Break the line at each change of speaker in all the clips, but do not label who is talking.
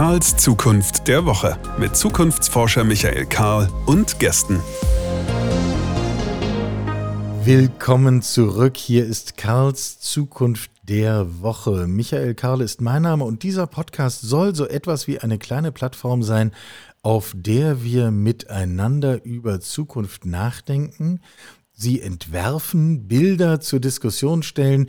Karls Zukunft der Woche mit Zukunftsforscher Michael Karl und Gästen.
Willkommen zurück. Hier ist Karls Zukunft der Woche. Michael Karl ist mein Name und dieser Podcast soll so etwas wie eine kleine Plattform sein, auf der wir miteinander über Zukunft nachdenken, sie entwerfen, Bilder zur Diskussion stellen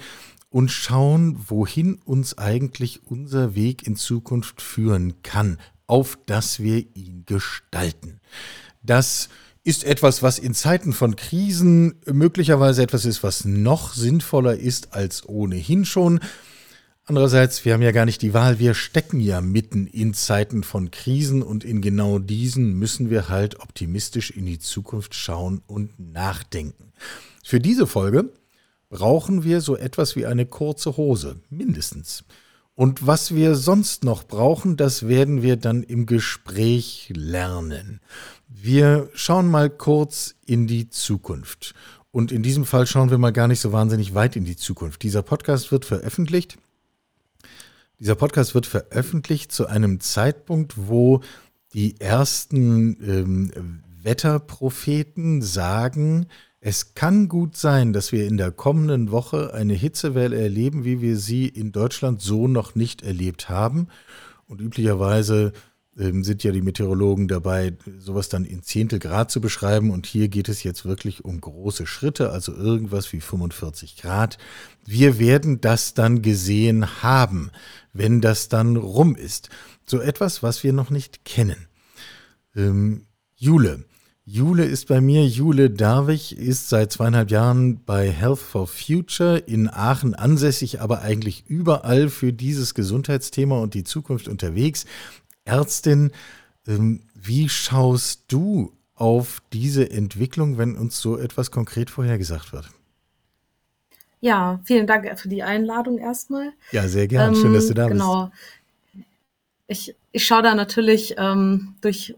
und schauen, wohin uns eigentlich unser Weg in Zukunft führen kann, auf dass wir ihn gestalten. Das ist etwas, was in Zeiten von Krisen möglicherweise etwas ist, was noch sinnvoller ist als ohnehin schon. Andererseits, wir haben ja gar nicht die Wahl, wir stecken ja mitten in Zeiten von Krisen und in genau diesen müssen wir halt optimistisch in die Zukunft schauen und nachdenken. Für diese Folge brauchen wir so etwas wie eine kurze Hose, mindestens. Und was wir sonst noch brauchen, das werden wir dann im Gespräch lernen. Wir schauen mal kurz in die Zukunft. Und in diesem Fall schauen wir mal gar nicht so wahnsinnig weit in die Zukunft. Dieser Podcast wird veröffentlicht. Dieser Podcast wird veröffentlicht zu einem Zeitpunkt, wo die ersten ähm, Wetterpropheten sagen, es kann gut sein, dass wir in der kommenden Woche eine Hitzewelle erleben, wie wir sie in Deutschland so noch nicht erlebt haben. Und üblicherweise ähm, sind ja die Meteorologen dabei, sowas dann in Zehntel Grad zu beschreiben. Und hier geht es jetzt wirklich um große Schritte, also irgendwas wie 45 Grad. Wir werden das dann gesehen haben, wenn das dann rum ist. So etwas, was wir noch nicht kennen. Ähm, Jule, Jule ist bei mir. Jule Darwig ist seit zweieinhalb Jahren bei Health for Future in Aachen ansässig, aber eigentlich überall für dieses Gesundheitsthema und die Zukunft unterwegs. Ärztin, ähm, wie schaust du auf diese Entwicklung, wenn uns so etwas konkret vorhergesagt wird?
Ja, vielen Dank für die Einladung erstmal.
Ja, sehr gern. Schön, dass du da
genau.
bist.
Genau. Ich, ich schaue da natürlich ähm, durch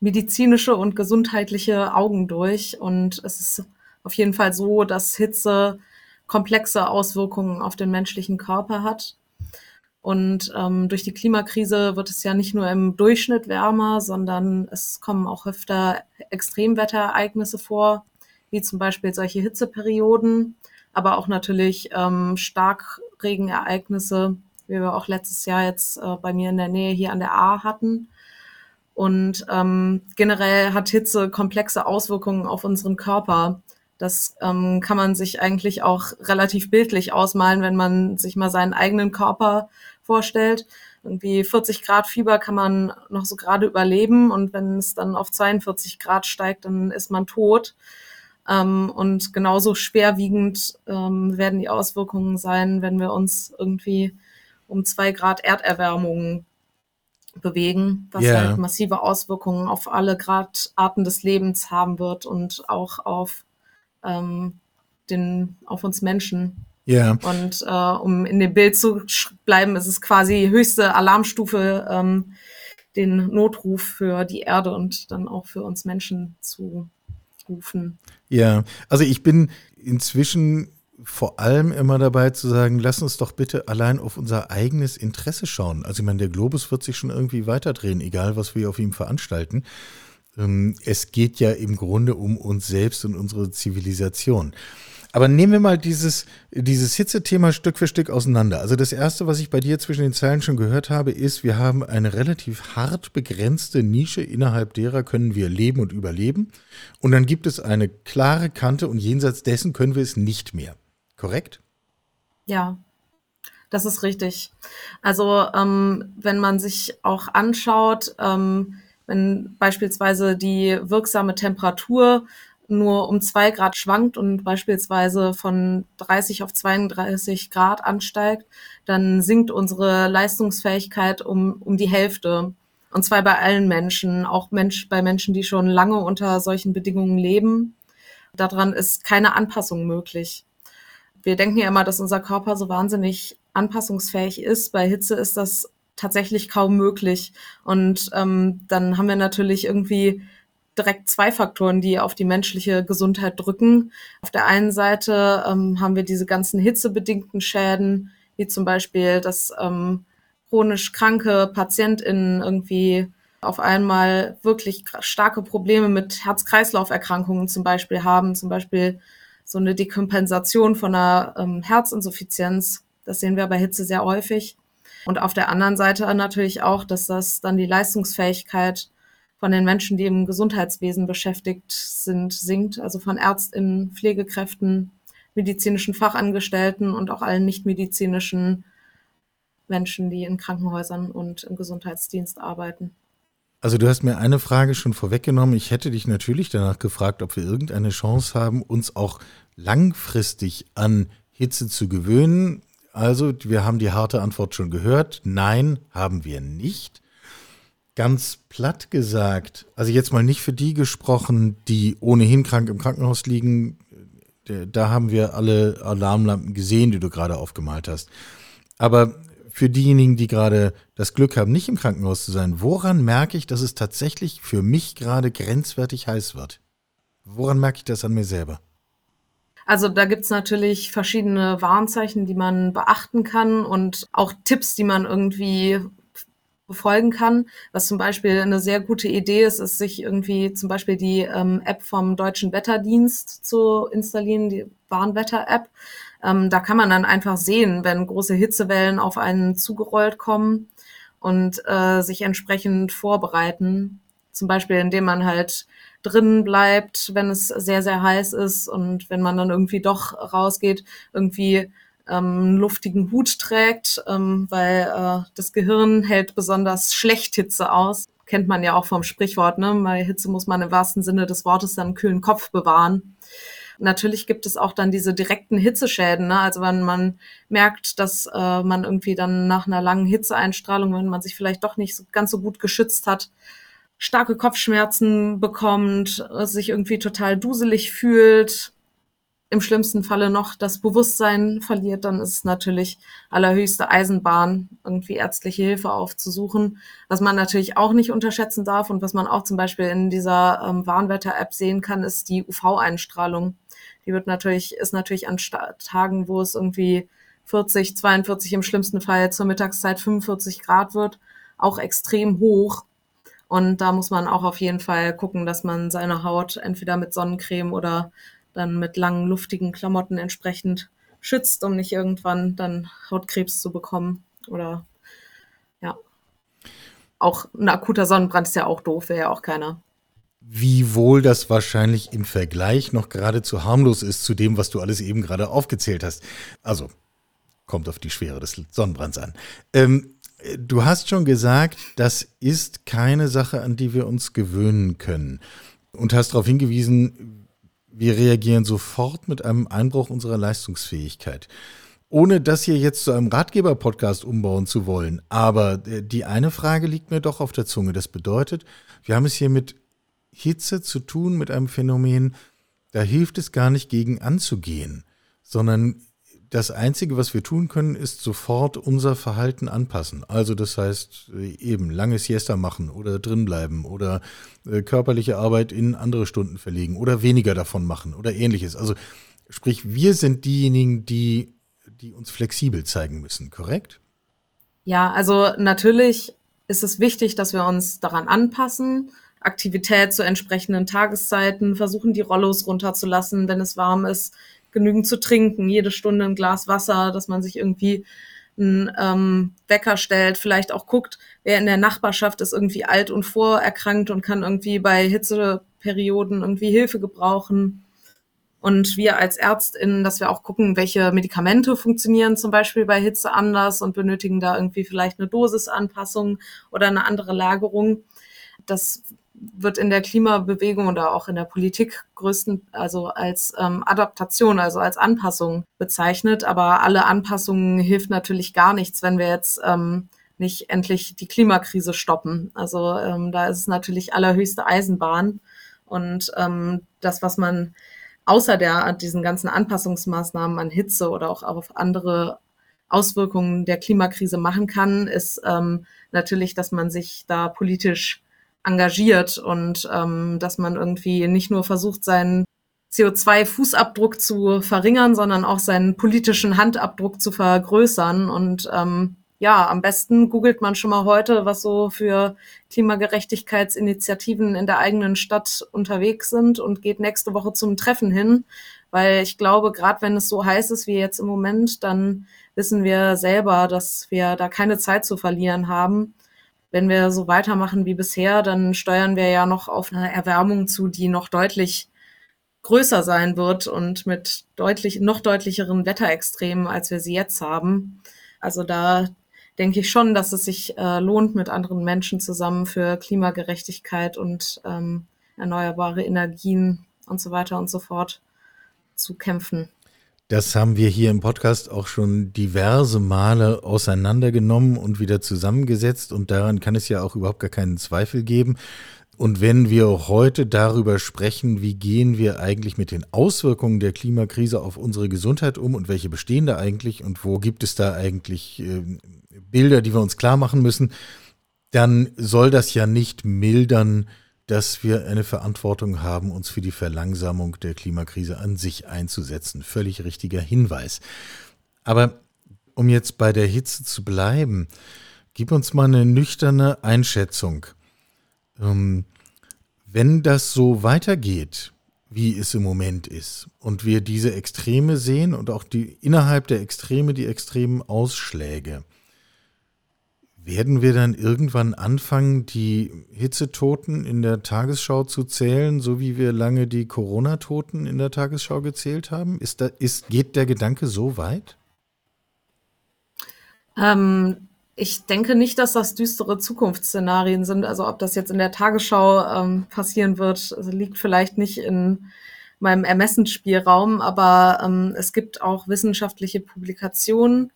medizinische und gesundheitliche Augen durch. Und es ist auf jeden Fall so, dass Hitze komplexe Auswirkungen auf den menschlichen Körper hat. Und ähm, durch die Klimakrise wird es ja nicht nur im Durchschnitt wärmer, sondern es kommen auch öfter Extremwetterereignisse vor, wie zum Beispiel solche Hitzeperioden, aber auch natürlich ähm, Starkregenereignisse, wie wir auch letztes Jahr jetzt äh, bei mir in der Nähe hier an der A hatten. Und ähm, generell hat Hitze komplexe Auswirkungen auf unseren Körper. Das ähm, kann man sich eigentlich auch relativ bildlich ausmalen, wenn man sich mal seinen eigenen Körper vorstellt. Irgendwie 40 Grad Fieber kann man noch so gerade überleben und wenn es dann auf 42 Grad steigt, dann ist man tot. Ähm, und genauso schwerwiegend ähm, werden die Auswirkungen sein, wenn wir uns irgendwie um zwei Grad Erderwärmung bewegen, was yeah. halt massive Auswirkungen auf alle Grad Arten des Lebens haben wird und auch auf ähm, den, auf uns Menschen.
Ja.
Yeah. Und äh, um in dem Bild zu bleiben, ist es quasi höchste Alarmstufe, ähm, den Notruf für die Erde und dann auch für uns Menschen zu rufen.
Ja, also ich bin inzwischen vor allem immer dabei zu sagen, lass uns doch bitte allein auf unser eigenes Interesse schauen. Also ich meine, der Globus wird sich schon irgendwie weiterdrehen, egal was wir auf ihm veranstalten. Ähm, es geht ja im Grunde um uns selbst und unsere Zivilisation. Aber nehmen wir mal dieses, dieses Hitzethema Stück für Stück auseinander. Also das Erste, was ich bei dir zwischen den Zeilen schon gehört habe, ist, wir haben eine relativ hart begrenzte Nische, innerhalb derer können wir leben und überleben. Und dann gibt es eine klare Kante und jenseits dessen können wir es nicht mehr korrekt?
Ja, das ist richtig. Also ähm, wenn man sich auch anschaut, ähm, wenn beispielsweise die wirksame Temperatur nur um zwei Grad schwankt und beispielsweise von 30 auf 32 Grad ansteigt, dann sinkt unsere Leistungsfähigkeit um, um die Hälfte. Und zwar bei allen Menschen, auch Mensch, bei Menschen, die schon lange unter solchen Bedingungen leben. Daran ist keine Anpassung möglich wir denken ja immer, dass unser Körper so wahnsinnig anpassungsfähig ist. Bei Hitze ist das tatsächlich kaum möglich. Und ähm, dann haben wir natürlich irgendwie direkt zwei Faktoren, die auf die menschliche Gesundheit drücken. Auf der einen Seite ähm, haben wir diese ganzen hitzebedingten Schäden, wie zum Beispiel das ähm, chronisch kranke PatientInnen irgendwie auf einmal wirklich starke Probleme mit Herz-Kreislauf-Erkrankungen zum Beispiel haben, zum Beispiel so eine Dekompensation von einer ähm, Herzinsuffizienz. Das sehen wir bei Hitze sehr häufig. Und auf der anderen Seite natürlich auch, dass das dann die Leistungsfähigkeit von den Menschen, die im Gesundheitswesen beschäftigt sind, sinkt. Also von Ärztinnen, Pflegekräften, medizinischen Fachangestellten und auch allen nichtmedizinischen Menschen, die in Krankenhäusern und im Gesundheitsdienst arbeiten.
Also du hast mir eine Frage schon vorweggenommen. Ich hätte dich natürlich danach gefragt, ob wir irgendeine Chance haben, uns auch langfristig an Hitze zu gewöhnen. Also wir haben die harte Antwort schon gehört. Nein, haben wir nicht. Ganz platt gesagt, also jetzt mal nicht für die gesprochen, die ohnehin krank im Krankenhaus liegen. Da haben wir alle Alarmlampen gesehen, die du gerade aufgemalt hast. Aber für diejenigen, die gerade das Glück haben, nicht im Krankenhaus zu sein, woran merke ich, dass es tatsächlich für mich gerade grenzwertig heiß wird? Woran merke ich das an mir selber?
Also da gibt's natürlich verschiedene Warnzeichen, die man beachten kann und auch Tipps, die man irgendwie befolgen kann. Was zum Beispiel eine sehr gute Idee ist, ist sich irgendwie zum Beispiel die ähm, App vom Deutschen Wetterdienst zu installieren, die Warnwetter-App. Ähm, da kann man dann einfach sehen, wenn große Hitzewellen auf einen zugerollt kommen und äh, sich entsprechend vorbereiten. Zum Beispiel, indem man halt drinnen bleibt, wenn es sehr, sehr heiß ist und wenn man dann irgendwie doch rausgeht, irgendwie ähm, einen luftigen Hut trägt, ähm, weil äh, das Gehirn hält besonders schlecht Hitze aus. Kennt man ja auch vom Sprichwort, ne? Bei Hitze muss man im wahrsten Sinne des Wortes dann einen kühlen Kopf bewahren. Natürlich gibt es auch dann diese direkten Hitzeschäden. Ne? Also wenn man merkt, dass äh, man irgendwie dann nach einer langen Hitzeeinstrahlung, wenn man sich vielleicht doch nicht so, ganz so gut geschützt hat, starke Kopfschmerzen bekommt, sich irgendwie total duselig fühlt, im schlimmsten Falle noch das Bewusstsein verliert, dann ist es natürlich allerhöchste Eisenbahn, irgendwie ärztliche Hilfe aufzusuchen. Was man natürlich auch nicht unterschätzen darf und was man auch zum Beispiel in dieser ähm, Warnwetter-App sehen kann, ist die UV-Einstrahlung. Die wird natürlich, ist natürlich an Tagen, wo es irgendwie 40, 42 im schlimmsten Fall zur Mittagszeit 45 Grad wird, auch extrem hoch. Und da muss man auch auf jeden Fall gucken, dass man seine Haut entweder mit Sonnencreme oder dann mit langen, luftigen Klamotten entsprechend schützt, um nicht irgendwann dann Hautkrebs zu bekommen. Oder ja. Auch ein akuter Sonnenbrand ist ja auch doof, wäre ja auch keiner.
Wie wohl das wahrscheinlich im Vergleich noch geradezu harmlos ist zu dem, was du alles eben gerade aufgezählt hast. Also, kommt auf die Schwere des Sonnenbrands an. Ähm, du hast schon gesagt, das ist keine Sache, an die wir uns gewöhnen können. Und hast darauf hingewiesen, wir reagieren sofort mit einem Einbruch unserer Leistungsfähigkeit. Ohne das hier jetzt zu einem Ratgeber-Podcast umbauen zu wollen. Aber äh, die eine Frage liegt mir doch auf der Zunge. Das bedeutet, wir haben es hier mit Hitze zu tun, mit einem Phänomen, da hilft es gar nicht gegen anzugehen, sondern das Einzige, was wir tun können, ist sofort unser Verhalten anpassen. Also das heißt äh, eben lange Siesta machen oder drinbleiben oder äh, körperliche Arbeit in andere Stunden verlegen oder weniger davon machen oder ähnliches. Also sprich, wir sind diejenigen, die, die uns flexibel zeigen müssen, korrekt?
Ja, also natürlich ist es wichtig, dass wir uns daran anpassen. Aktivität zu entsprechenden Tageszeiten, versuchen die Rollos runterzulassen, wenn es warm ist, genügend zu trinken, jede Stunde ein Glas Wasser, dass man sich irgendwie einen ähm, Wecker stellt, vielleicht auch guckt, wer in der Nachbarschaft ist irgendwie alt und vorerkrankt und kann irgendwie bei Hitzeperioden irgendwie Hilfe gebrauchen. Und wir als ÄrztInnen, dass wir auch gucken, welche Medikamente funktionieren zum Beispiel bei Hitze anders und benötigen da irgendwie vielleicht eine Dosisanpassung oder eine andere Lagerung. Das wird in der Klimabewegung oder auch in der Politik größten, also als ähm, Adaptation, also als Anpassung bezeichnet. Aber alle Anpassungen hilft natürlich gar nichts, wenn wir jetzt ähm, nicht endlich die Klimakrise stoppen. Also ähm, da ist es natürlich allerhöchste Eisenbahn. Und ähm, das, was man außer der, diesen ganzen Anpassungsmaßnahmen an Hitze oder auch auf andere Auswirkungen der Klimakrise machen kann, ist ähm, natürlich, dass man sich da politisch engagiert und ähm, dass man irgendwie nicht nur versucht, seinen CO2-Fußabdruck zu verringern, sondern auch seinen politischen Handabdruck zu vergrößern. Und ähm, ja, am besten googelt man schon mal heute, was so für Klimagerechtigkeitsinitiativen in der eigenen Stadt unterwegs sind und geht nächste Woche zum Treffen hin. Weil ich glaube, gerade wenn es so heiß ist wie jetzt im Moment, dann wissen wir selber, dass wir da keine Zeit zu verlieren haben. Wenn wir so weitermachen wie bisher, dann steuern wir ja noch auf eine Erwärmung zu, die noch deutlich größer sein wird und mit deutlich, noch deutlicheren Wetterextremen, als wir sie jetzt haben. Also da denke ich schon, dass es sich äh, lohnt, mit anderen Menschen zusammen für Klimagerechtigkeit und ähm, erneuerbare Energien und so weiter und so fort zu kämpfen.
Das haben wir hier im Podcast auch schon diverse Male auseinandergenommen und wieder zusammengesetzt und daran kann es ja auch überhaupt gar keinen Zweifel geben. Und wenn wir heute darüber sprechen, wie gehen wir eigentlich mit den Auswirkungen der Klimakrise auf unsere Gesundheit um und welche bestehen da eigentlich und wo gibt es da eigentlich äh, Bilder, die wir uns klar machen müssen, dann soll das ja nicht mildern, dass wir eine Verantwortung haben, uns für die Verlangsamung der Klimakrise an sich einzusetzen. Völlig richtiger Hinweis. Aber um jetzt bei der Hitze zu bleiben, gib uns mal eine nüchterne Einschätzung. Ähm, wenn das so weitergeht, wie es im Moment ist, und wir diese Extreme sehen und auch die innerhalb der Extreme die extremen Ausschläge, werden wir dann irgendwann anfangen, die Hitzetoten in der Tagesschau zu zählen, so wie wir lange die Corona-Toten in der Tagesschau gezählt haben? Ist da, ist, geht der Gedanke so weit?
Ähm, ich denke nicht, dass das düstere Zukunftsszenarien sind. Also ob das jetzt in der Tagesschau ähm, passieren wird, also liegt vielleicht nicht in meinem Ermessensspielraum, aber ähm, es gibt auch wissenschaftliche Publikationen,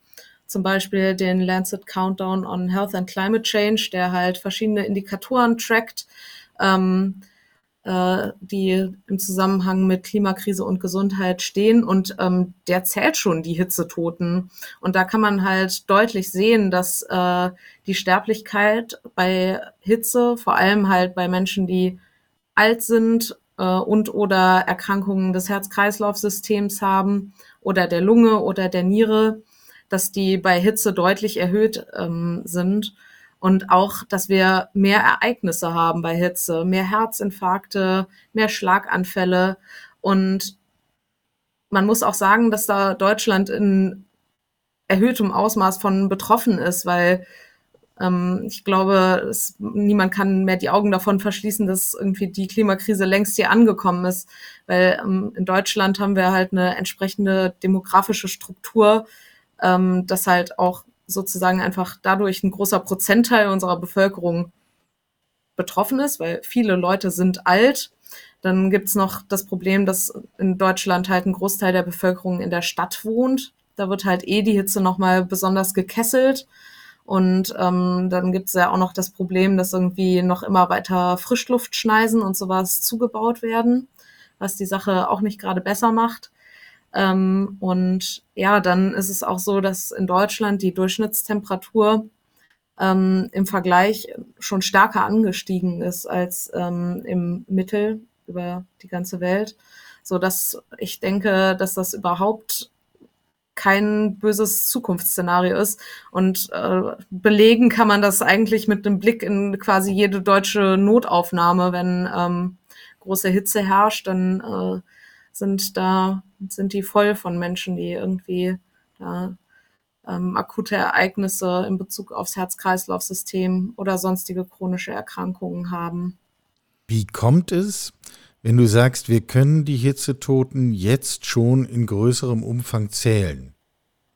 zum Beispiel den Lancet Countdown on Health and Climate Change, der halt verschiedene Indikatoren trackt. Ähm, äh, die im Zusammenhang mit Klimakrise und Gesundheit stehen. Und ähm, der zählt schon die Hitzetoten. Und da kann man halt deutlich sehen, dass äh, die Sterblichkeit bei Hitze, vor allem halt bei Menschen, die alt sind äh, und oder Erkrankungen des Herz-Kreislauf-Systems haben oder der Lunge oder der Niere, dass die bei Hitze deutlich erhöht ähm, sind. Und auch, dass wir mehr Ereignisse haben bei Hitze, mehr Herzinfarkte, mehr Schlaganfälle. Und man muss auch sagen, dass da Deutschland in erhöhtem Ausmaß von betroffen ist, weil ähm, ich glaube, es, niemand kann mehr die Augen davon verschließen, dass irgendwie die Klimakrise längst hier angekommen ist, weil ähm, in Deutschland haben wir halt eine entsprechende demografische Struktur, ähm, dass halt auch sozusagen einfach dadurch ein großer Prozentteil unserer Bevölkerung betroffen ist, weil viele Leute sind alt. Dann gibt's noch das Problem, dass in Deutschland halt ein Großteil der Bevölkerung in der Stadt wohnt. Da wird halt eh die Hitze nochmal besonders gekesselt. Und ähm, dann gibt's ja auch noch das Problem, dass irgendwie noch immer weiter Frischluftschneisen und sowas zugebaut werden, was die Sache auch nicht gerade besser macht. Ähm, und ja, dann ist es auch so, dass in Deutschland die Durchschnittstemperatur ähm, im Vergleich schon stärker angestiegen ist als ähm, im Mittel über die ganze Welt, so dass ich denke, dass das überhaupt kein böses Zukunftsszenario ist. Und äh, belegen kann man das eigentlich mit einem Blick in quasi jede deutsche Notaufnahme, wenn ähm, große Hitze herrscht, dann äh, sind da, sind die voll von Menschen, die irgendwie da ähm, akute Ereignisse in Bezug aufs Herz-Kreislauf-System oder sonstige chronische Erkrankungen haben.
Wie kommt es, wenn du sagst, wir können die Hitzetoten jetzt schon in größerem Umfang zählen?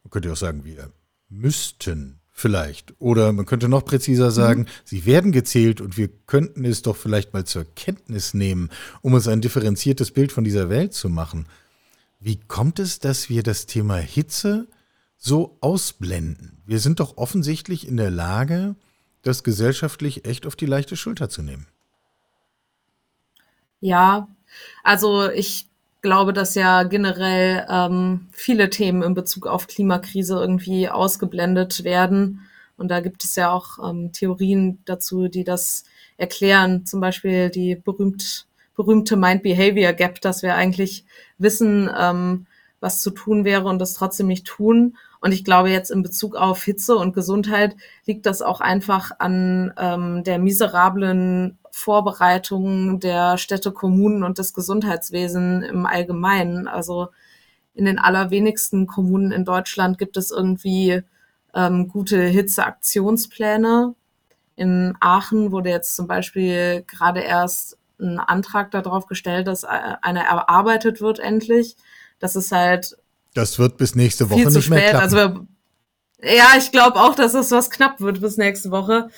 Man könnte auch sagen, wir müssten vielleicht. Oder man könnte noch präziser sagen, mhm. sie werden gezählt und wir könnten es doch vielleicht mal zur Kenntnis nehmen, um uns ein differenziertes Bild von dieser Welt zu machen. Wie kommt es, dass wir das Thema Hitze so ausblenden? Wir sind doch offensichtlich in der Lage, das gesellschaftlich echt auf die leichte Schulter zu nehmen.
Ja, also ich glaube, dass ja generell ähm, viele Themen in Bezug auf Klimakrise irgendwie ausgeblendet werden. Und da gibt es ja auch ähm, Theorien dazu, die das erklären. Zum Beispiel die berühmt, berühmte Mind-Behavior Gap, dass wir eigentlich wissen, ähm, was zu tun wäre und das trotzdem nicht tun. Und ich glaube, jetzt in Bezug auf Hitze und Gesundheit liegt das auch einfach an ähm, der miserablen Vorbereitung der Städte, Kommunen und des Gesundheitswesens im Allgemeinen. Also in den allerwenigsten Kommunen in Deutschland gibt es irgendwie ähm, gute Hitzeaktionspläne. In Aachen wurde jetzt zum Beispiel gerade erst ein Antrag darauf gestellt, dass einer erarbeitet wird endlich. Das ist halt.
Das wird bis nächste Woche nicht mehr klappen. Also,
ja, ich glaube auch, dass es was knapp wird bis nächste Woche.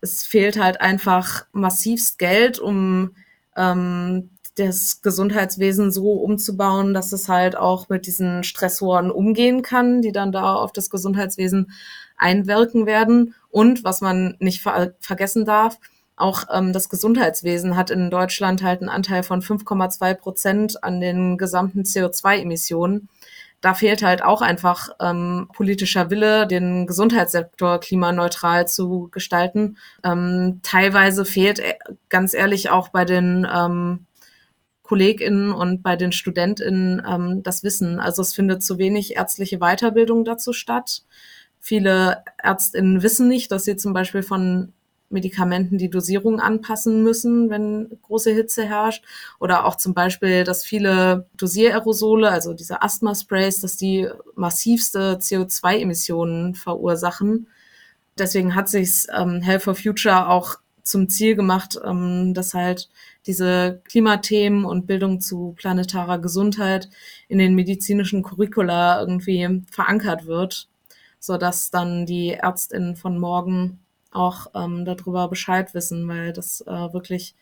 Es fehlt halt einfach massivst Geld, um ähm, das Gesundheitswesen so umzubauen, dass es halt auch mit diesen Stressoren umgehen kann, die dann da auf das Gesundheitswesen einwirken werden. Und was man nicht ver vergessen darf, auch ähm, das Gesundheitswesen hat in Deutschland halt einen Anteil von 5,2 Prozent an den gesamten CO2-Emissionen. Da fehlt halt auch einfach ähm, politischer Wille, den Gesundheitssektor klimaneutral zu gestalten. Ähm, teilweise fehlt äh, ganz ehrlich auch bei den ähm, KollegInnen und bei den StudentInnen ähm, das Wissen. Also es findet zu wenig ärztliche Weiterbildung dazu statt. Viele ÄrztInnen wissen nicht, dass sie zum Beispiel von Medikamenten die Dosierung anpassen müssen, wenn große Hitze herrscht. Oder auch zum Beispiel, dass viele Dosiererosole, also diese Asthma-Sprays, dass die massivste CO2-Emissionen verursachen. Deswegen hat sich ähm, Health for Future auch zum Ziel gemacht, ähm, dass halt diese Klimathemen und Bildung zu planetarer Gesundheit in den medizinischen Curricula irgendwie verankert wird, so dass dann die Ärztinnen von morgen auch ähm, darüber Bescheid wissen, weil das äh, wirklich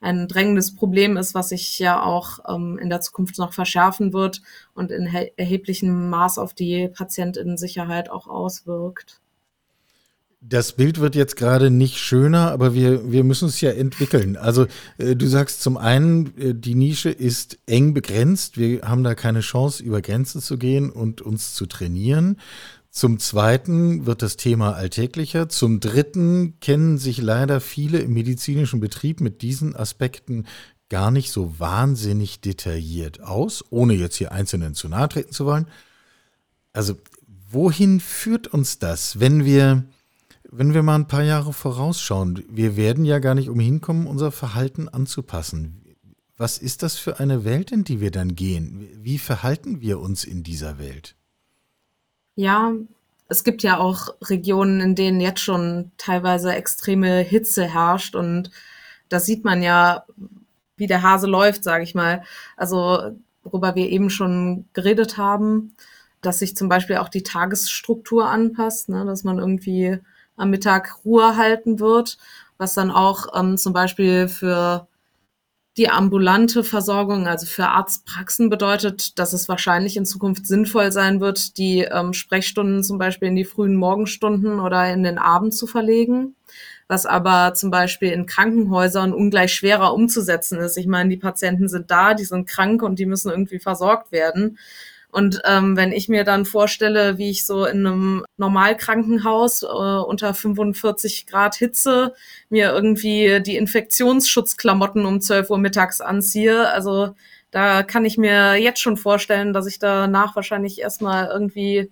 ein drängendes Problem ist, was sich ja auch ähm, in der Zukunft noch verschärfen wird und in erheblichem Maß auf die Patientinnensicherheit auch auswirkt.
Das Bild wird jetzt gerade nicht schöner, aber wir, wir müssen es ja entwickeln. Also äh, du sagst zum einen, äh, die Nische ist eng begrenzt. Wir haben da keine Chance, über Grenzen zu gehen und uns zu trainieren. Zum Zweiten wird das Thema alltäglicher. Zum Dritten kennen sich leider viele im medizinischen Betrieb mit diesen Aspekten gar nicht so wahnsinnig detailliert aus, ohne jetzt hier Einzelnen zu nahe treten zu wollen. Also wohin führt uns das, wenn wir wenn wir mal ein paar Jahre vorausschauen, wir werden ja gar nicht umhin kommen, unser Verhalten anzupassen. Was ist das für eine Welt, in die wir dann gehen? Wie verhalten wir uns in dieser Welt?
Ja, es gibt ja auch Regionen, in denen jetzt schon teilweise extreme Hitze herrscht und da sieht man ja, wie der Hase läuft, sage ich mal. Also worüber wir eben schon geredet haben, dass sich zum Beispiel auch die Tagesstruktur anpasst, ne, dass man irgendwie am Mittag Ruhe halten wird, was dann auch ähm, zum Beispiel für die ambulante Versorgung, also für Arztpraxen bedeutet, dass es wahrscheinlich in Zukunft sinnvoll sein wird, die ähm, Sprechstunden zum Beispiel in die frühen Morgenstunden oder in den Abend zu verlegen, was aber zum Beispiel in Krankenhäusern ungleich schwerer umzusetzen ist. Ich meine, die Patienten sind da, die sind krank und die müssen irgendwie versorgt werden. Und ähm, wenn ich mir dann vorstelle, wie ich so in einem Normalkrankenhaus äh, unter 45 Grad Hitze mir irgendwie die Infektionsschutzklamotten um 12 Uhr mittags anziehe, also da kann ich mir jetzt schon vorstellen, dass ich danach wahrscheinlich erstmal irgendwie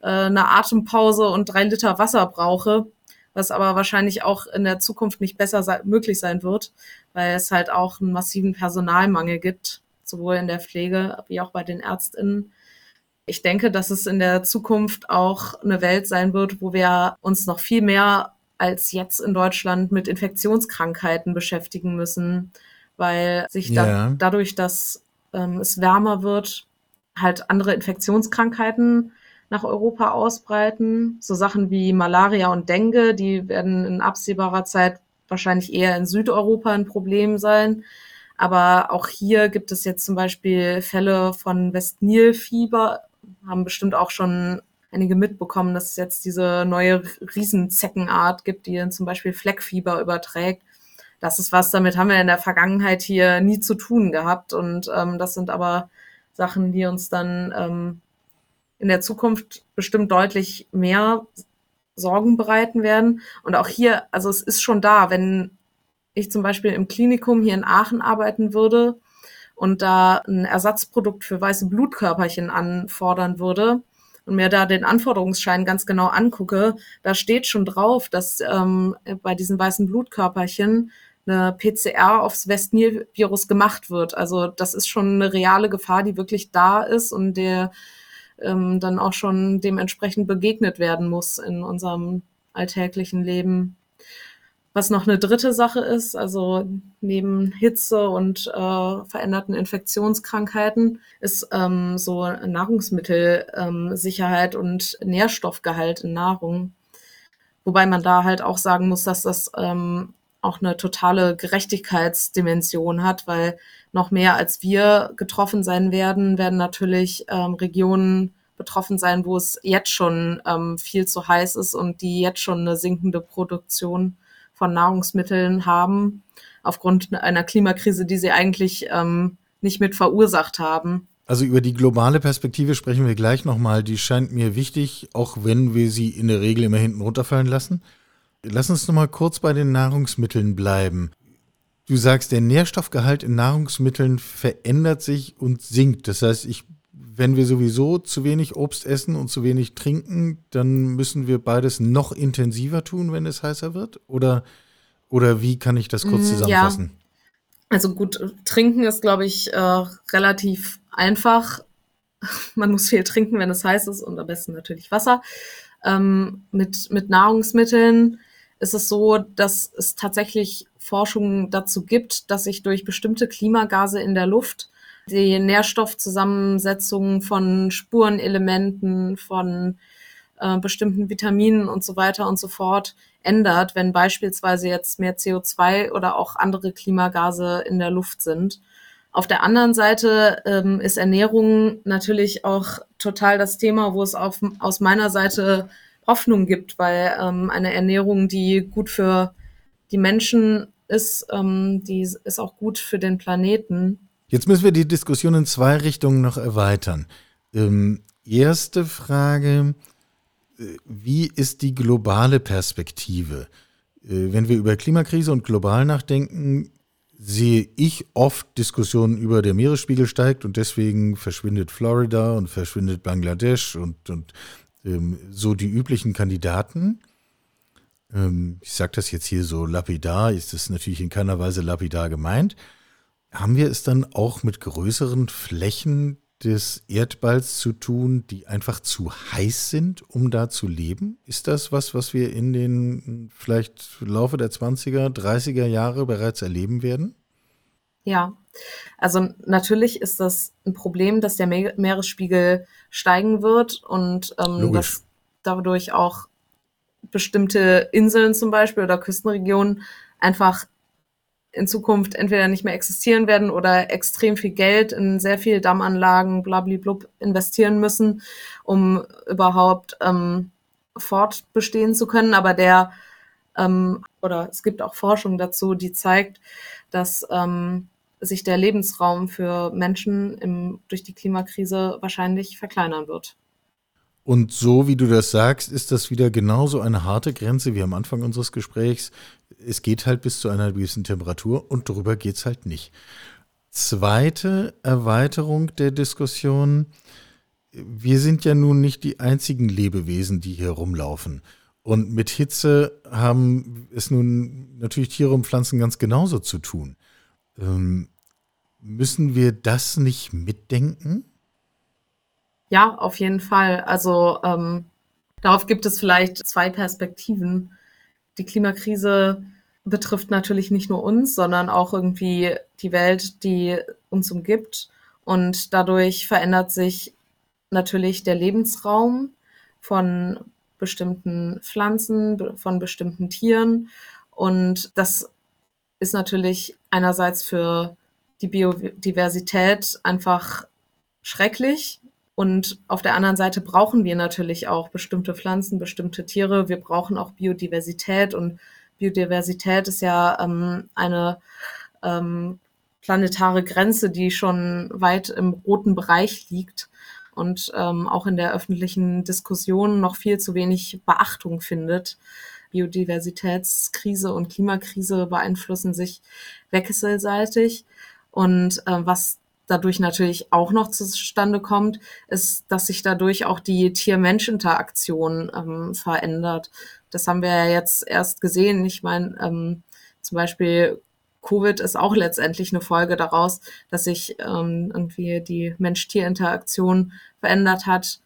äh, eine Atempause und drei Liter Wasser brauche, was aber wahrscheinlich auch in der Zukunft nicht besser sei möglich sein wird, weil es halt auch einen massiven Personalmangel gibt sowohl in der Pflege wie auch bei den Ärztinnen. Ich denke, dass es in der Zukunft auch eine Welt sein wird, wo wir uns noch viel mehr als jetzt in Deutschland mit Infektionskrankheiten beschäftigen müssen, weil sich da, ja. dadurch, dass ähm, es wärmer wird, halt andere Infektionskrankheiten nach Europa ausbreiten. So Sachen wie Malaria und Dengue, die werden in absehbarer Zeit wahrscheinlich eher in Südeuropa ein Problem sein. Aber auch hier gibt es jetzt zum Beispiel Fälle von Westnil-Fieber, haben bestimmt auch schon einige mitbekommen, dass es jetzt diese neue Riesenzeckenart gibt, die dann zum Beispiel Fleckfieber überträgt. Das ist was, damit haben wir in der Vergangenheit hier nie zu tun gehabt. Und ähm, das sind aber Sachen, die uns dann ähm, in der Zukunft bestimmt deutlich mehr Sorgen bereiten werden. Und auch hier, also es ist schon da, wenn ich zum Beispiel im Klinikum hier in Aachen arbeiten würde und da ein Ersatzprodukt für weiße Blutkörperchen anfordern würde, und mir da den Anforderungsschein ganz genau angucke, da steht schon drauf, dass ähm, bei diesen weißen Blutkörperchen eine PCR aufs West-Nil-Virus gemacht wird. Also das ist schon eine reale Gefahr, die wirklich da ist und der ähm, dann auch schon dementsprechend begegnet werden muss in unserem alltäglichen Leben. Was noch eine dritte Sache ist, also neben Hitze und äh, veränderten Infektionskrankheiten, ist ähm, so Nahrungsmittelsicherheit ähm, und Nährstoffgehalt in Nahrung. Wobei man da halt auch sagen muss, dass das ähm, auch eine totale Gerechtigkeitsdimension hat, weil noch mehr als wir getroffen sein werden, werden natürlich ähm, Regionen betroffen sein, wo es jetzt schon ähm, viel zu heiß ist und die jetzt schon eine sinkende Produktion von Nahrungsmitteln haben, aufgrund einer Klimakrise, die sie eigentlich ähm, nicht mit verursacht haben.
Also über die globale Perspektive sprechen wir gleich nochmal. Die scheint mir wichtig, auch wenn wir sie in der Regel immer hinten runterfallen lassen. Lass uns nochmal kurz bei den Nahrungsmitteln bleiben. Du sagst, der Nährstoffgehalt in Nahrungsmitteln verändert sich und sinkt. Das heißt, ich, wenn wir sowieso zu wenig Obst essen und zu wenig trinken, dann müssen wir beides noch intensiver tun, wenn es heißer wird? Oder, oder wie kann ich das kurz mm, zusammenfassen? Ja.
Also gut, trinken ist, glaube ich, äh, relativ einfach. Man muss viel trinken, wenn es heiß ist und am besten natürlich Wasser. Ähm, mit, mit Nahrungsmitteln ist es so, dass es tatsächlich Forschung dazu gibt, dass sich durch bestimmte Klimagase in der Luft die Nährstoffzusammensetzung von Spurenelementen, von äh, bestimmten Vitaminen und so weiter und so fort ändert, wenn beispielsweise jetzt mehr CO2 oder auch andere Klimagase in der Luft sind. Auf der anderen Seite ähm, ist Ernährung natürlich auch total das Thema, wo es auf, aus meiner Seite Hoffnung gibt, weil ähm, eine Ernährung, die gut für die Menschen ist, ähm, die ist auch gut für den Planeten.
Jetzt müssen wir die Diskussion in zwei Richtungen noch erweitern. Ähm, erste Frage, äh, wie ist die globale Perspektive? Äh, wenn wir über Klimakrise und global nachdenken, sehe ich oft Diskussionen über der Meeresspiegel steigt und deswegen verschwindet Florida und verschwindet Bangladesch und, und ähm, so die üblichen Kandidaten. Ähm, ich sage das jetzt hier so lapidar, ist das natürlich in keiner Weise lapidar gemeint. Haben wir es dann auch mit größeren Flächen des Erdballs zu tun, die einfach zu heiß sind, um da zu leben? Ist das was, was wir in den vielleicht Laufe der 20er, 30er Jahre bereits erleben werden?
Ja, also natürlich ist das ein Problem, dass der Meeresspiegel steigen wird und ähm, dass dadurch auch bestimmte Inseln zum Beispiel oder Küstenregionen einfach in Zukunft entweder nicht mehr existieren werden oder extrem viel Geld in sehr viele Dammanlagen, blablablub, investieren müssen, um überhaupt ähm, fortbestehen zu können. Aber der, ähm, oder es gibt auch Forschung dazu, die zeigt, dass ähm, sich der Lebensraum für Menschen im, durch die Klimakrise wahrscheinlich verkleinern wird.
Und so wie du das sagst, ist das wieder genauso eine harte Grenze wie am Anfang unseres Gesprächs. Es geht halt bis zu einer gewissen Temperatur und darüber geht es halt nicht. Zweite Erweiterung der Diskussion. Wir sind ja nun nicht die einzigen Lebewesen, die hier rumlaufen. Und mit Hitze haben es nun natürlich Tiere und Pflanzen ganz genauso zu tun. Ähm, müssen wir das nicht mitdenken?
Ja, auf jeden Fall. Also ähm, darauf gibt es vielleicht zwei Perspektiven. Die Klimakrise betrifft natürlich nicht nur uns, sondern auch irgendwie die Welt, die uns umgibt. Und dadurch verändert sich natürlich der Lebensraum von bestimmten Pflanzen, von bestimmten Tieren. Und das ist natürlich einerseits für die Biodiversität einfach schrecklich. Und auf der anderen Seite brauchen wir natürlich auch bestimmte Pflanzen, bestimmte Tiere. Wir brauchen auch Biodiversität. Und Biodiversität ist ja ähm, eine ähm, planetare Grenze, die schon weit im roten Bereich liegt und ähm, auch in der öffentlichen Diskussion noch viel zu wenig Beachtung findet. Biodiversitätskrise und Klimakrise beeinflussen sich wechselseitig. Und äh, was dadurch natürlich auch noch zustande kommt, ist, dass sich dadurch auch die Tier-Mensch-Interaktion ähm, verändert. Das haben wir ja jetzt erst gesehen. Ich meine, ähm, zum Beispiel Covid ist auch letztendlich eine Folge daraus, dass sich ähm, irgendwie die Mensch-Tier-Interaktion verändert hat.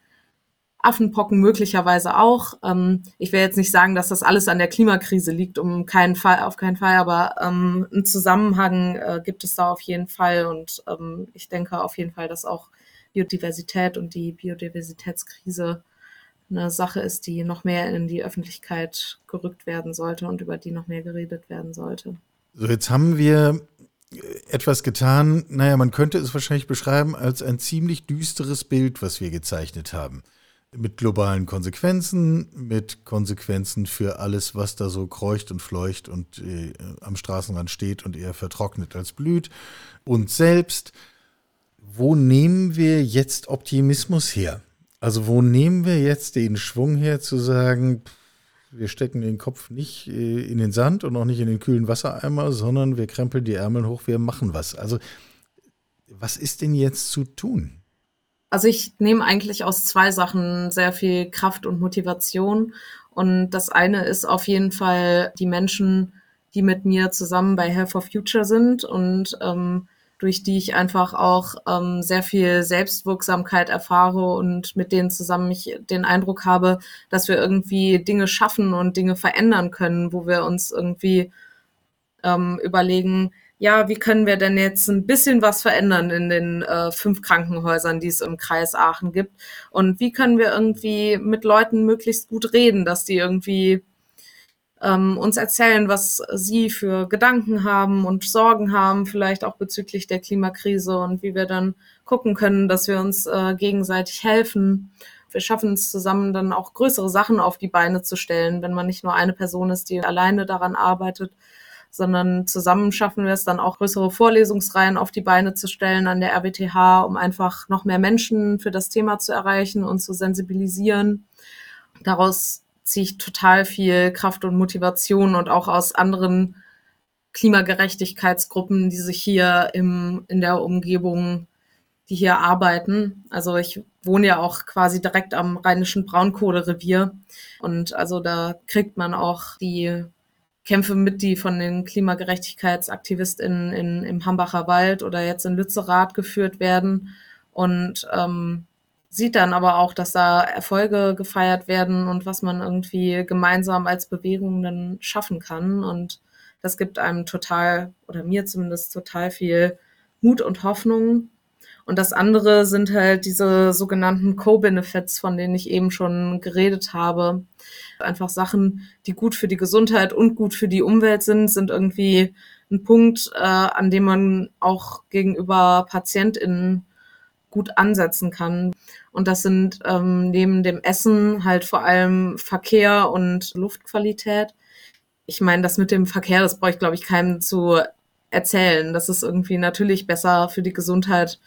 Affenpocken möglicherweise auch. Ähm, ich will jetzt nicht sagen, dass das alles an der Klimakrise liegt, um keinen Fall, auf keinen Fall, aber ähm, einen Zusammenhang äh, gibt es da auf jeden Fall und ähm, ich denke auf jeden Fall, dass auch Biodiversität und die Biodiversitätskrise eine Sache ist, die noch mehr in die Öffentlichkeit gerückt werden sollte und über die noch mehr geredet werden sollte.
So, jetzt haben wir etwas getan, naja, man könnte es wahrscheinlich beschreiben als ein ziemlich düsteres Bild, was wir gezeichnet haben mit globalen Konsequenzen, mit Konsequenzen für alles, was da so kreucht und fleucht und äh, am Straßenrand steht und eher vertrocknet als blüht. Und selbst, wo nehmen wir jetzt Optimismus her? Also wo nehmen wir jetzt den Schwung her zu sagen, wir stecken den Kopf nicht äh, in den Sand und auch nicht in den kühlen Wassereimer, sondern wir krempeln die Ärmel hoch, wir machen was. Also was ist denn jetzt zu tun?
Also ich nehme eigentlich aus zwei Sachen sehr viel Kraft und Motivation. Und das eine ist auf jeden Fall die Menschen, die mit mir zusammen bei Health for Future sind und ähm, durch die ich einfach auch ähm, sehr viel Selbstwirksamkeit erfahre und mit denen zusammen ich den Eindruck habe, dass wir irgendwie Dinge schaffen und Dinge verändern können, wo wir uns irgendwie ähm, überlegen, ja, wie können wir denn jetzt ein bisschen was verändern in den äh, fünf Krankenhäusern, die es im Kreis Aachen gibt? Und wie können wir irgendwie mit Leuten möglichst gut reden, dass die irgendwie ähm, uns erzählen, was sie für Gedanken haben und Sorgen haben, vielleicht auch bezüglich der Klimakrise und wie wir dann gucken können, dass wir uns äh, gegenseitig helfen. Wir schaffen es zusammen dann auch größere Sachen auf die Beine zu stellen, wenn man nicht nur eine Person ist, die alleine daran arbeitet, sondern zusammen schaffen wir es dann auch größere Vorlesungsreihen auf die Beine zu stellen an der RWTH, um einfach noch mehr Menschen für das Thema zu erreichen und zu sensibilisieren. Daraus ziehe ich total viel Kraft und Motivation und auch aus anderen Klimagerechtigkeitsgruppen, die sich hier im, in der Umgebung, die hier arbeiten. Also ich wohne ja auch quasi direkt am rheinischen Braunkohlerevier und also da kriegt man auch die Kämpfe mit, die von den KlimagerechtigkeitsaktivistInnen in, im Hambacher Wald oder jetzt in Lützerath geführt werden und ähm, sieht dann aber auch, dass da Erfolge gefeiert werden und was man irgendwie gemeinsam als Bewegung dann schaffen kann. Und das gibt einem total, oder mir zumindest total viel Mut und Hoffnung. Und das andere sind halt diese sogenannten Co-Benefits, von denen ich eben schon geredet habe einfach Sachen, die gut für die Gesundheit und gut für die Umwelt sind, sind irgendwie ein Punkt, äh, an dem man auch gegenüber PatientInnen gut ansetzen kann. Und das sind ähm, neben dem Essen halt vor allem Verkehr und Luftqualität. Ich meine, das mit dem Verkehr, das brauche ich, glaube ich, keinem zu erzählen. Das ist irgendwie natürlich besser für die Gesundheit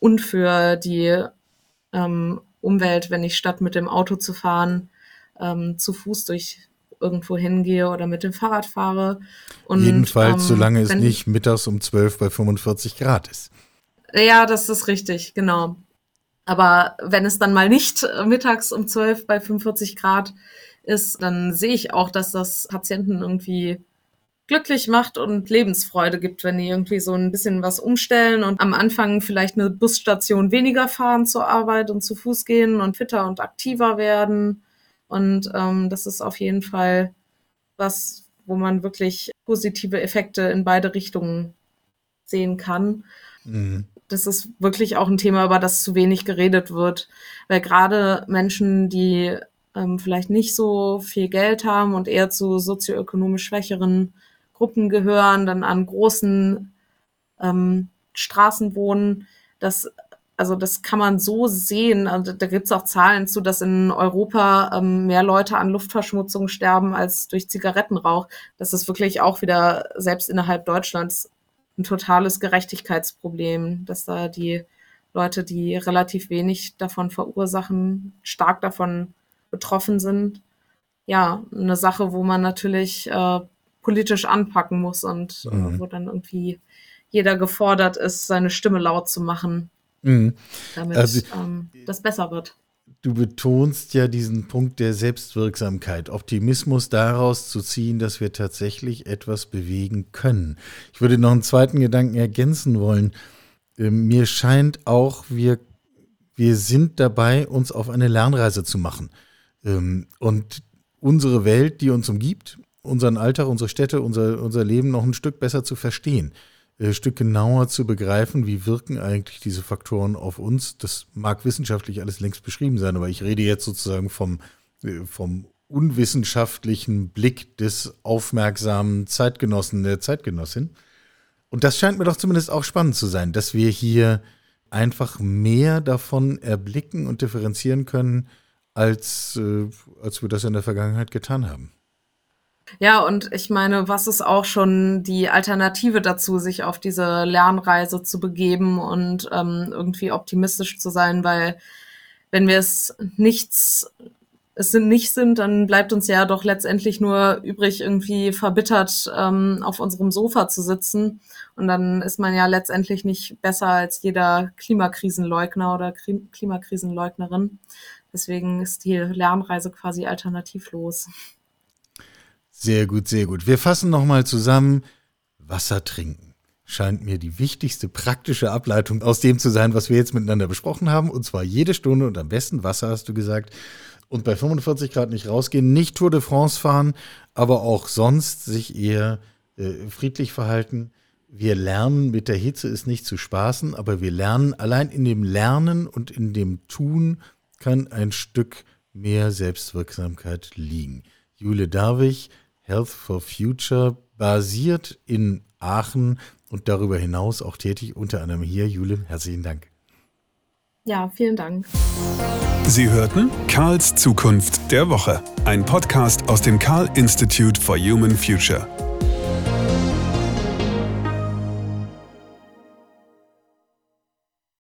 und für die ähm, Umwelt, wenn ich statt mit dem Auto zu fahren, ähm, zu Fuß durch irgendwo hingehe oder mit dem Fahrrad fahre.
Und, Jedenfalls, ähm, solange es nicht mittags um 12 bei 45 Grad ist.
Ja, das ist richtig, genau. Aber wenn es dann mal nicht mittags um 12 bei 45 Grad ist, dann sehe ich auch, dass das Patienten irgendwie glücklich macht und Lebensfreude gibt, wenn die irgendwie so ein bisschen was umstellen und am Anfang vielleicht eine Busstation weniger fahren zur Arbeit und zu Fuß gehen und fitter und aktiver werden und ähm, das ist auf jeden Fall was, wo man wirklich positive Effekte in beide Richtungen sehen kann. Mhm. Das ist wirklich auch ein Thema, über das zu wenig geredet wird, weil gerade Menschen, die ähm, vielleicht nicht so viel Geld haben und eher zu sozioökonomisch schwächeren Gruppen gehören, dann an großen ähm, Straßen wohnen, dass also das kann man so sehen. Also da gibt es auch Zahlen zu, dass in Europa ähm, mehr Leute an Luftverschmutzung sterben als durch Zigarettenrauch. Das ist wirklich auch wieder selbst innerhalb Deutschlands ein totales Gerechtigkeitsproblem, dass da die Leute, die relativ wenig davon verursachen, stark davon betroffen sind. Ja, eine Sache, wo man natürlich äh, politisch anpacken muss und äh, mhm. wo dann irgendwie jeder gefordert ist, seine Stimme laut zu machen, mhm. damit also, ähm, das besser wird.
Du betonst ja diesen Punkt der Selbstwirksamkeit, Optimismus daraus zu ziehen, dass wir tatsächlich etwas bewegen können. Ich würde noch einen zweiten Gedanken ergänzen wollen. Ähm, mir scheint auch, wir, wir sind dabei, uns auf eine Lernreise zu machen. Ähm, und unsere Welt, die uns umgibt, unseren Alltag, unsere Städte, unser, unser Leben noch ein Stück besser zu verstehen. Äh, Stück genauer zu begreifen, wie wirken eigentlich diese Faktoren auf uns. Das mag wissenschaftlich alles längst beschrieben sein, aber ich rede jetzt sozusagen vom, äh, vom unwissenschaftlichen Blick des aufmerksamen Zeitgenossen, der Zeitgenossin. Und das scheint mir doch zumindest auch spannend zu sein, dass wir hier einfach mehr davon erblicken und differenzieren können, als, äh, als wir das in der Vergangenheit getan haben.
Ja, und ich meine, was ist auch schon die Alternative dazu, sich auf diese Lernreise zu begeben und ähm, irgendwie optimistisch zu sein, weil wenn wir es nichts es sind nicht sind, dann bleibt uns ja doch letztendlich nur übrig, irgendwie verbittert ähm, auf unserem Sofa zu sitzen. Und dann ist man ja letztendlich nicht besser als jeder Klimakrisenleugner oder Klimakrisenleugnerin. Deswegen ist die Lernreise quasi alternativlos.
Sehr gut, sehr gut. Wir fassen nochmal zusammen. Wasser trinken scheint mir die wichtigste praktische Ableitung aus dem zu sein, was wir jetzt miteinander besprochen haben. Und zwar jede Stunde und am besten Wasser, hast du gesagt. Und bei 45 Grad nicht rausgehen, nicht Tour de France fahren, aber auch sonst sich eher äh, friedlich verhalten. Wir lernen, mit der Hitze ist nicht zu spaßen, aber wir lernen, allein in dem Lernen und in dem Tun kann ein Stück mehr Selbstwirksamkeit liegen. Jule Darwig, Health for Future, basiert in Aachen und darüber hinaus auch tätig, unter anderem hier. Jule, herzlichen Dank.
Ja, vielen Dank.
Sie hörten Karls Zukunft der Woche, ein Podcast aus dem Karl Institute for Human Future.